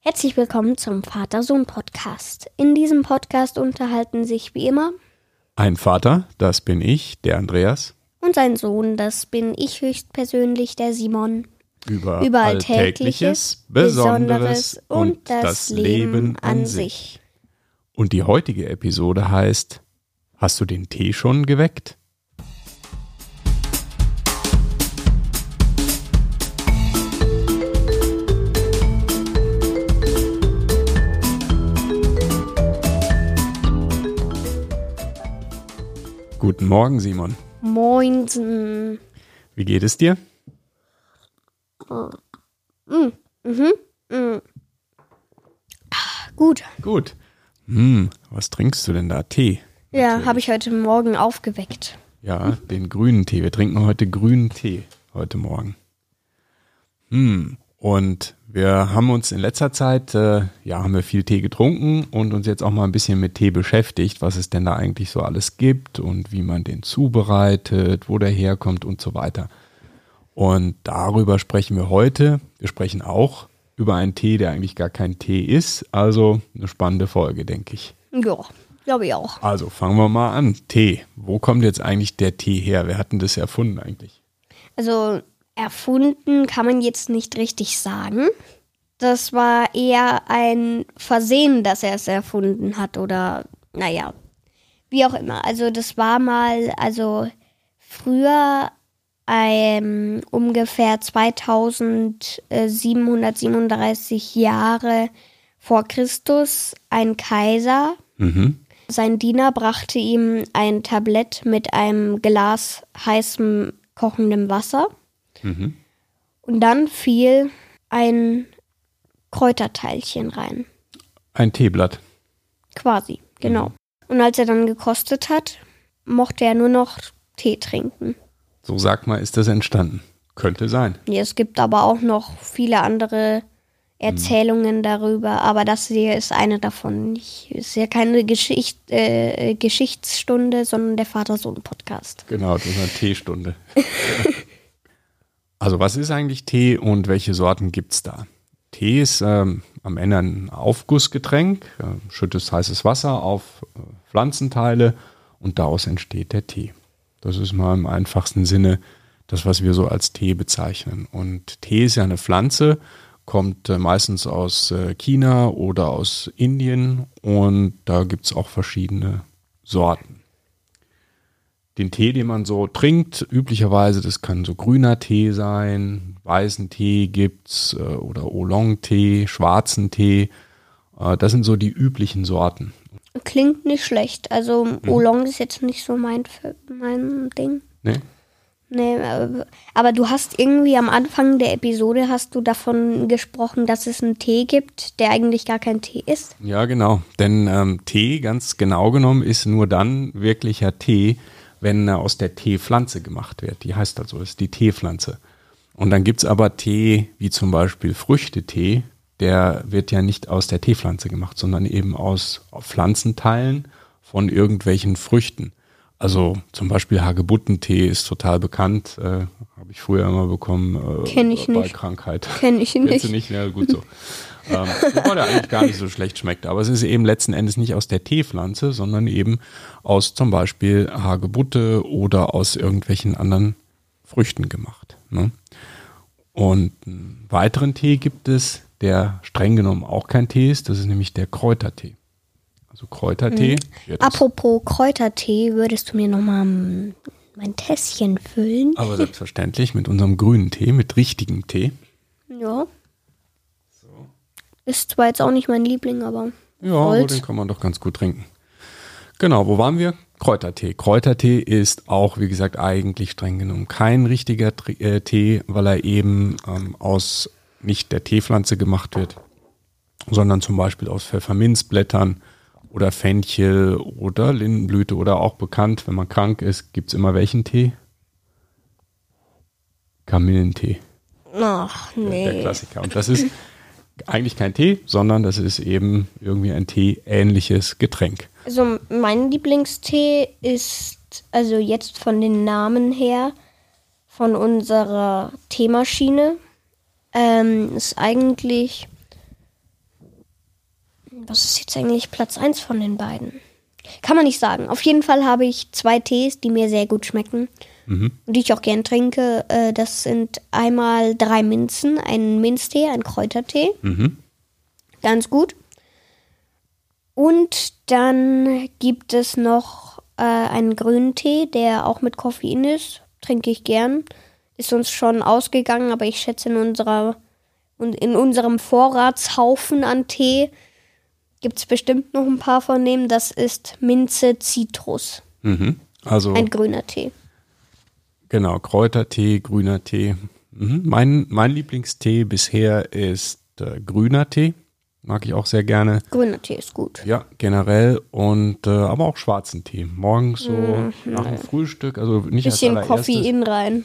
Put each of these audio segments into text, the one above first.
Herzlich willkommen zum Vater-Sohn-Podcast. In diesem Podcast unterhalten sich wie immer Ein Vater, das bin ich, der Andreas, und sein Sohn, das bin ich höchstpersönlich, der Simon, über, über Alltägliches, Besonderes und das Leben an sich. Und die heutige Episode heißt Hast du den Tee schon geweckt? Guten Morgen, Simon. Moinsen. Wie geht es dir? Gut. Gut. Hm, was trinkst du denn da? Tee? Ja, habe ich heute Morgen aufgeweckt. Ja, den grünen Tee. Wir trinken heute grünen Tee heute Morgen. Hm, und wir haben uns in letzter Zeit, äh, ja, haben wir viel Tee getrunken und uns jetzt auch mal ein bisschen mit Tee beschäftigt, was es denn da eigentlich so alles gibt und wie man den zubereitet, wo der herkommt und so weiter. Und darüber sprechen wir heute. Wir sprechen auch über einen Tee, der eigentlich gar kein Tee ist. Also eine spannende Folge, denke ich. Ja, glaube ich auch. Also fangen wir mal an. Tee. Wo kommt jetzt eigentlich der Tee her? Wer hat denn das erfunden eigentlich? Also erfunden kann man jetzt nicht richtig sagen. Das war eher ein Versehen, dass er es erfunden hat oder naja, wie auch immer. Also das war mal, also früher ähm, ungefähr 2737 Jahre vor Christus ein Kaiser. Mhm. Sein Diener brachte ihm ein Tablett mit einem Glas heißem kochendem Wasser. Mhm. Und dann fiel ein Kräuterteilchen rein. Ein Teeblatt. Quasi, genau. Und als er dann gekostet hat, mochte er nur noch Tee trinken. So sag mal, ist das entstanden. Könnte sein. Ja, es gibt aber auch noch viele andere Erzählungen darüber, aber das hier ist eine davon. Ich, ist ja keine Geschicht, äh, Geschichtsstunde, sondern der Vater-Sohn-Podcast. Genau, das ist eine Teestunde. also was ist eigentlich Tee und welche Sorten gibt's da? Tee ist ähm, am Ende ein Aufgussgetränk, äh, schüttest heißes Wasser auf äh, Pflanzenteile und daraus entsteht der Tee. Das ist mal im einfachsten Sinne das, was wir so als Tee bezeichnen. Und Tee ist ja eine Pflanze, kommt äh, meistens aus äh, China oder aus Indien und da gibt's auch verschiedene Sorten. Den Tee, den man so trinkt, üblicherweise, das kann so grüner Tee sein, weißen Tee gibt's äh, oder Oolong-Tee, schwarzen Tee. Äh, das sind so die üblichen Sorten. Klingt nicht schlecht. Also Oolong ist jetzt nicht so mein, mein Ding. Ne? Nee, aber- aber du hast irgendwie am Anfang der Episode hast du davon gesprochen, dass es einen Tee gibt, der eigentlich gar kein Tee ist. Ja, genau. Denn ähm, Tee, ganz genau genommen, ist nur dann wirklicher Tee, wenn er aus der Teepflanze gemacht wird. Die heißt also, das ist die Teepflanze. Und dann gibt's aber Tee, wie zum Beispiel Früchtetee, der wird ja nicht aus der Teepflanze gemacht, sondern eben aus Pflanzenteilen von irgendwelchen Früchten. Also zum Beispiel Hagebuttentee ist total bekannt, äh, habe ich früher immer bekommen äh, Kenn ich bei nicht. Krankheit. Kenn ich Kennst nicht. du nicht? Ja, gut so. ähm, wobei der eigentlich gar nicht so schlecht schmeckt. Aber es ist eben letzten Endes nicht aus der Teepflanze, sondern eben aus zum Beispiel Hagebutte oder aus irgendwelchen anderen Früchten gemacht. Ne? Und einen weiteren Tee gibt es, der streng genommen auch kein Tee ist. Das ist nämlich der Kräutertee. Also Kräutertee. aus- Apropos Kräutertee, würdest du mir nochmal mein Tässchen füllen? aber selbstverständlich mit unserem grünen Tee, mit richtigem Tee. Ja. Ist zwar jetzt auch nicht mein Liebling, aber Ja, aber den kann man doch ganz gut trinken. Genau, wo waren wir? Kräutertee. Kräutertee ist auch, wie gesagt, eigentlich streng genommen kein richtiger äh, Tee, weil er eben ähm, aus nicht der Teepflanze gemacht wird, sondern zum Beispiel aus Pfefferminzblättern oder Fenchel oder Lindenblüte oder auch bekannt, wenn man krank ist, gibt's immer welchen Tee? Kamillentee. ach der nee. Klassiker. Und das ist eigentlich kein Tee, sondern das ist eben irgendwie ein Tee-ähnliches Getränk. Also mein Lieblingstee ist, also jetzt von den Namen her, von unserer Teemaschine. Ähm, ist eigentlich Was ist jetzt eigentlich Platz 1 von den beiden? Kann man nicht sagen. Auf jeden Fall habe ich zwei Tees, die mir sehr gut schmecken Mhm. und die ich auch gern trinke. Äh, Das sind einmal drei Minzen, ein Minztee, ein Kräutertee. Mhm. Ganz gut. Und dann gibt es noch äh, einen grünen Tee, der auch mit Koffein ist. Trinke ich gern. Ist uns schon ausgegangen, aber ich schätze in unserer und in unserem Vorratshaufen an Tee gibt es bestimmt noch ein paar von dem. Das ist Minze Zitrus. Mhm. Also Ein grüner Tee. Genau, Kräutertee, grüner Tee. Mhm. Mein, mein Lieblingstee bisher ist äh, grüner Tee. Mag ich auch sehr gerne. Grüner Tee ist gut. Ja, generell und äh, aber auch schwarzen Tee. Morgens so Mhm. nach dem Frühstück, also nicht Bisschen als. Koffein rein.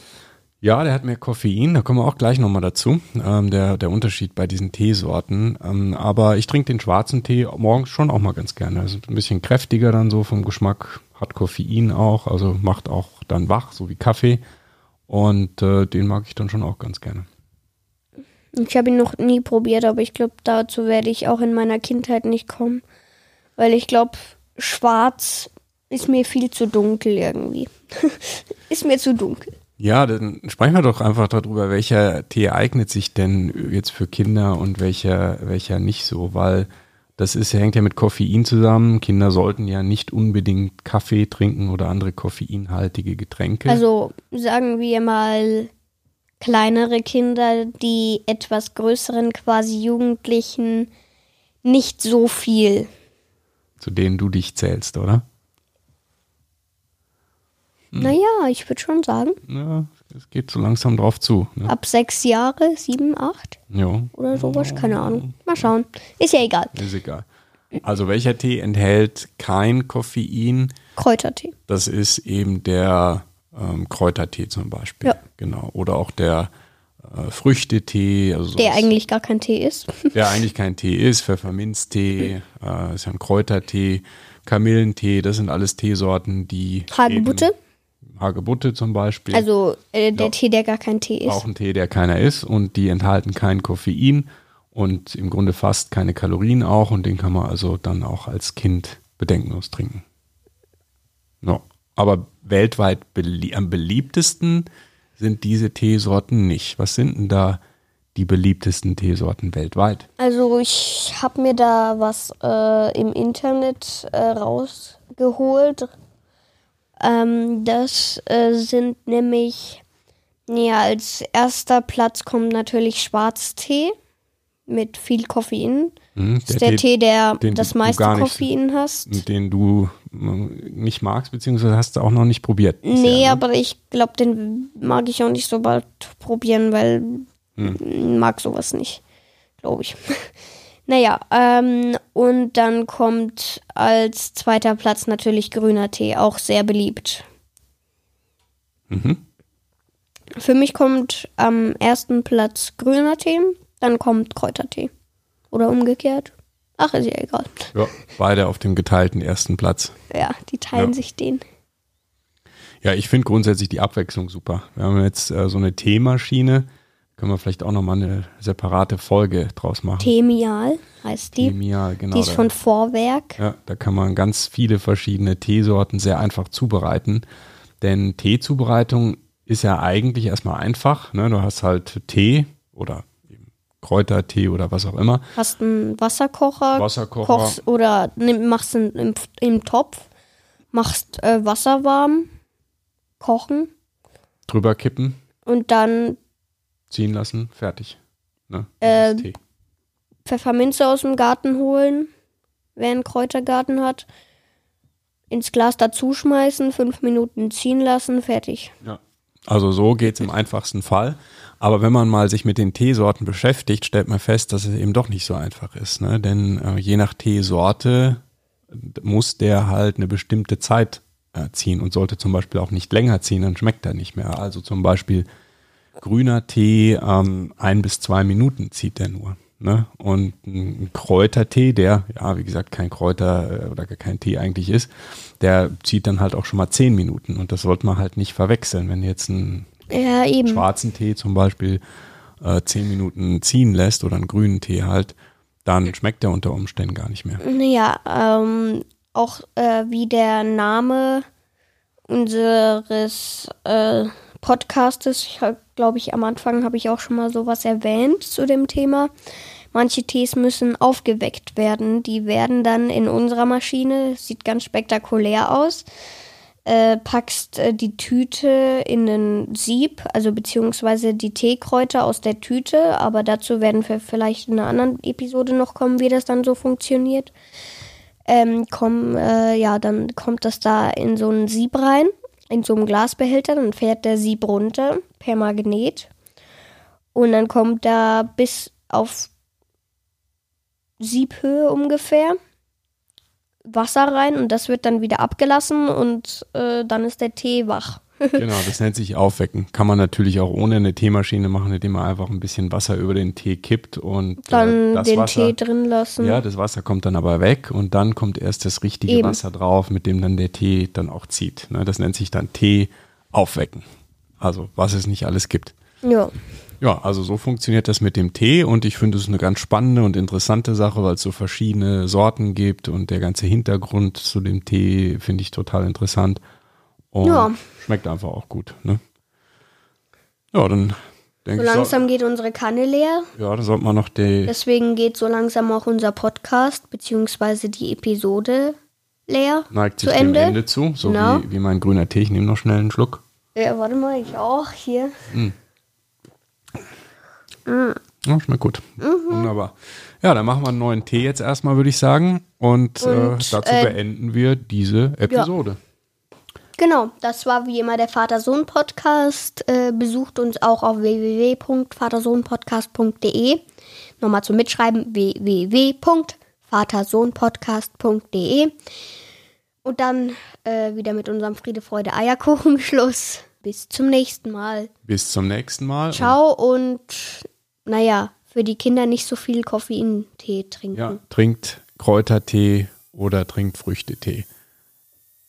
Ja, der hat mehr Koffein, da kommen wir auch gleich nochmal dazu, ähm, der, der Unterschied bei diesen Teesorten. Ähm, aber ich trinke den schwarzen Tee morgens schon auch mal ganz gerne. Also ein bisschen kräftiger dann so vom Geschmack, hat Koffein auch, also macht auch dann wach, so wie Kaffee. Und äh, den mag ich dann schon auch ganz gerne. Ich habe ihn noch nie probiert, aber ich glaube, dazu werde ich auch in meiner Kindheit nicht kommen. Weil ich glaube, schwarz ist mir viel zu dunkel irgendwie. ist mir zu dunkel. Ja, dann sprechen wir doch einfach darüber, welcher Tee eignet sich denn jetzt für Kinder und welcher, welcher nicht so, weil das ist, hängt ja mit Koffein zusammen. Kinder sollten ja nicht unbedingt Kaffee trinken oder andere koffeinhaltige Getränke. Also sagen wir mal kleinere Kinder, die etwas größeren, quasi Jugendlichen, nicht so viel. zu denen du dich zählst, oder? Hm. Naja, ich würde schon sagen, Ja, es geht so langsam drauf zu. Ne? ab sechs Jahre, sieben, acht Ja, oder sowas, keine Ahnung. Mal schauen. Ist ja egal. ist egal. Also welcher Tee enthält kein Koffein? Kräutertee. Das ist eben der ähm, Kräutertee zum Beispiel. Ja. Genau. Oder auch der äh, Früchtetee. Also Der eigentlich gar kein Tee ist. der eigentlich kein Tee ist. Pfefferminztee, äh, ist ja ein Kräutertee. Kamillentee, das sind alles Teesorten, die. Hagebutte. Eben, Hagebutte zum Beispiel. Also äh, der Ja. Tee, der gar kein Tee ist. auch ein Tee, der keiner ist und die enthalten kein Koffein und im Grunde fast keine Kalorien auch und den kann man also dann auch als Kind bedenkenlos trinken. No. Aber weltweit belie am beliebtesten sind diese Teesorten nicht. Was sind denn da die beliebtesten Teesorten weltweit? Also ich habe mir da was äh, im Internet äh, rausgeholt. Ähm, das äh, sind nämlich, ja, als erster Platz kommt natürlich Schwarztee mit viel Koffein. Hm, Das ist der Tee, der den das meiste nicht- Koffein hast. den du äh, nicht magst, beziehungsweise hast du auch noch nicht probiert. bisher, Nee, ne? aber ich glaube, den mag ich auch nicht so bald probieren, weil Hm. mag sowas nicht, glaube ich. naja, ähm, und dann kommt als zweiter Platz natürlich grüner Tee, auch sehr beliebt. Mhm. Für mich kommt am ersten Platz grüner Tee, dann kommt Kräutertee. Oder umgekehrt. Ach, ist ja egal. Ja, beide auf dem geteilten ersten Platz. Ja, die teilen Ja. sich den. Ja, ich finde grundsätzlich die Abwechslung super. Wir haben jetzt äh, so eine Teemaschine. Können wir vielleicht auch nochmal eine separate Folge draus machen. Temial heißt die. Temial, genau. die ist da- von Vorwerk. ja, da kann man ganz viele verschiedene Teesorten sehr einfach zubereiten. Denn Teezubereitung ist ja eigentlich erstmal einfach. Ne? Du hast halt Tee oder Kräutertee oder was auch immer. Hast einen Wasserkocher, Wasserkocher. kochst oder nimm, machst ihn im, im Topf, machst äh, Wasser warm, kochen Drüber kippen, und dann ziehen lassen, fertig. Ne? Äh, Tee. Pfefferminze aus dem Garten holen, wer einen Kräutergarten hat, ins Glas dazuschmeißen, fünf Minuten ziehen lassen, fertig. Ja. Also so geht's im einfachsten Fall. Aber wenn man mal sich mit den Teesorten beschäftigt, stellt man fest, dass es eben doch nicht so einfach ist. Ne? Denn äh, je nach Teesorte muss der halt eine bestimmte Zeit äh, ziehen und sollte zum Beispiel auch nicht länger ziehen, dann schmeckt er nicht mehr. Also zum Beispiel grüner Tee, ähm, ein bis zwei Minuten zieht der nur. Ne? Und ein Kräutertee, der, ja, wie gesagt, kein Kräuter äh, oder gar kein Tee eigentlich ist, der zieht dann halt auch schon mal zehn Minuten. Und das sollte man halt nicht verwechseln. Wenn jetzt einen Ja, schwarzen Tee zum Beispiel äh, zehn Minuten ziehen lässt oder einen grünen Tee halt, dann schmeckt er unter Umständen gar nicht mehr. Ja, ähm, auch äh, wie der Name unseres äh, Podcastes, ich glaube ich, am Anfang habe ich auch schon mal sowas erwähnt zu dem Thema. Manche Tees müssen aufgeweckt werden. Die werden dann in unserer Maschine, sieht ganz spektakulär aus, äh, packst äh, die Tüte in den Sieb, also beziehungsweise die Teekräuter aus der Tüte, aber dazu werden wir vielleicht in einer anderen Episode noch kommen, wie das dann so funktioniert. Ähm, komm, äh, ja, dann kommt das da in so ein Sieb rein, in so einem Glasbehälter, dann fährt der Sieb runter per Magnet und dann kommt da bis auf Siebhöhe ungefähr Wasser rein und das wird dann wieder abgelassen und äh, dann ist der Tee wach. Genau, das nennt sich Aufwecken. Kann man natürlich auch ohne eine Teemaschine machen, indem man einfach ein bisschen Wasser über den Tee kippt und dann äh, den Wasser, Tee drin lassen. Ja, das Wasser kommt dann aber weg und dann kommt erst das richtige Eben. Wasser drauf, mit dem dann der Tee dann auch zieht. Ne, das nennt sich dann Tee aufwecken. Also was es nicht alles gibt. Ja. Ja, also so funktioniert das mit dem Tee und ich finde es eine ganz spannende und interessante Sache, weil es so verschiedene Sorten gibt und der ganze Hintergrund zu dem Tee finde ich total interessant und Ja. schmeckt einfach auch gut. Ne? Ja, dann So denke ich, so, langsam geht unsere Kanne leer. ja, da sollte man noch die, Deswegen geht so langsam auch unser Podcast beziehungsweise die Episode leer. neigt sich zu dem Ende. Ende zu, so Genau. wie, wie mein grüner Tee. Ich nehme noch schnell einen Schluck. Ja, warte mal, ich auch hier. Ja, schmeckt gut. Mhm. Wunderbar. Ja, dann machen wir einen neuen Tee jetzt erstmal, würde ich sagen. Und, äh, Und, dazu äh, beenden wir diese Episode. Genau, das war wie immer der Vater-Sohn-Podcast. Äh, besucht uns auch auf www.vatersohnpodcast.de. Nochmal zum Mitschreiben www.vatersohnpodcast.de. Und dann äh, wieder mit unserem Friede, Freude, Eierkuchen Schluss. Bis zum nächsten Mal. Bis zum nächsten Mal. Ciao und naja, für die Kinder nicht so viel Koffeintee trinken. Ja, trinkt Kräutertee oder trinkt Früchtetee.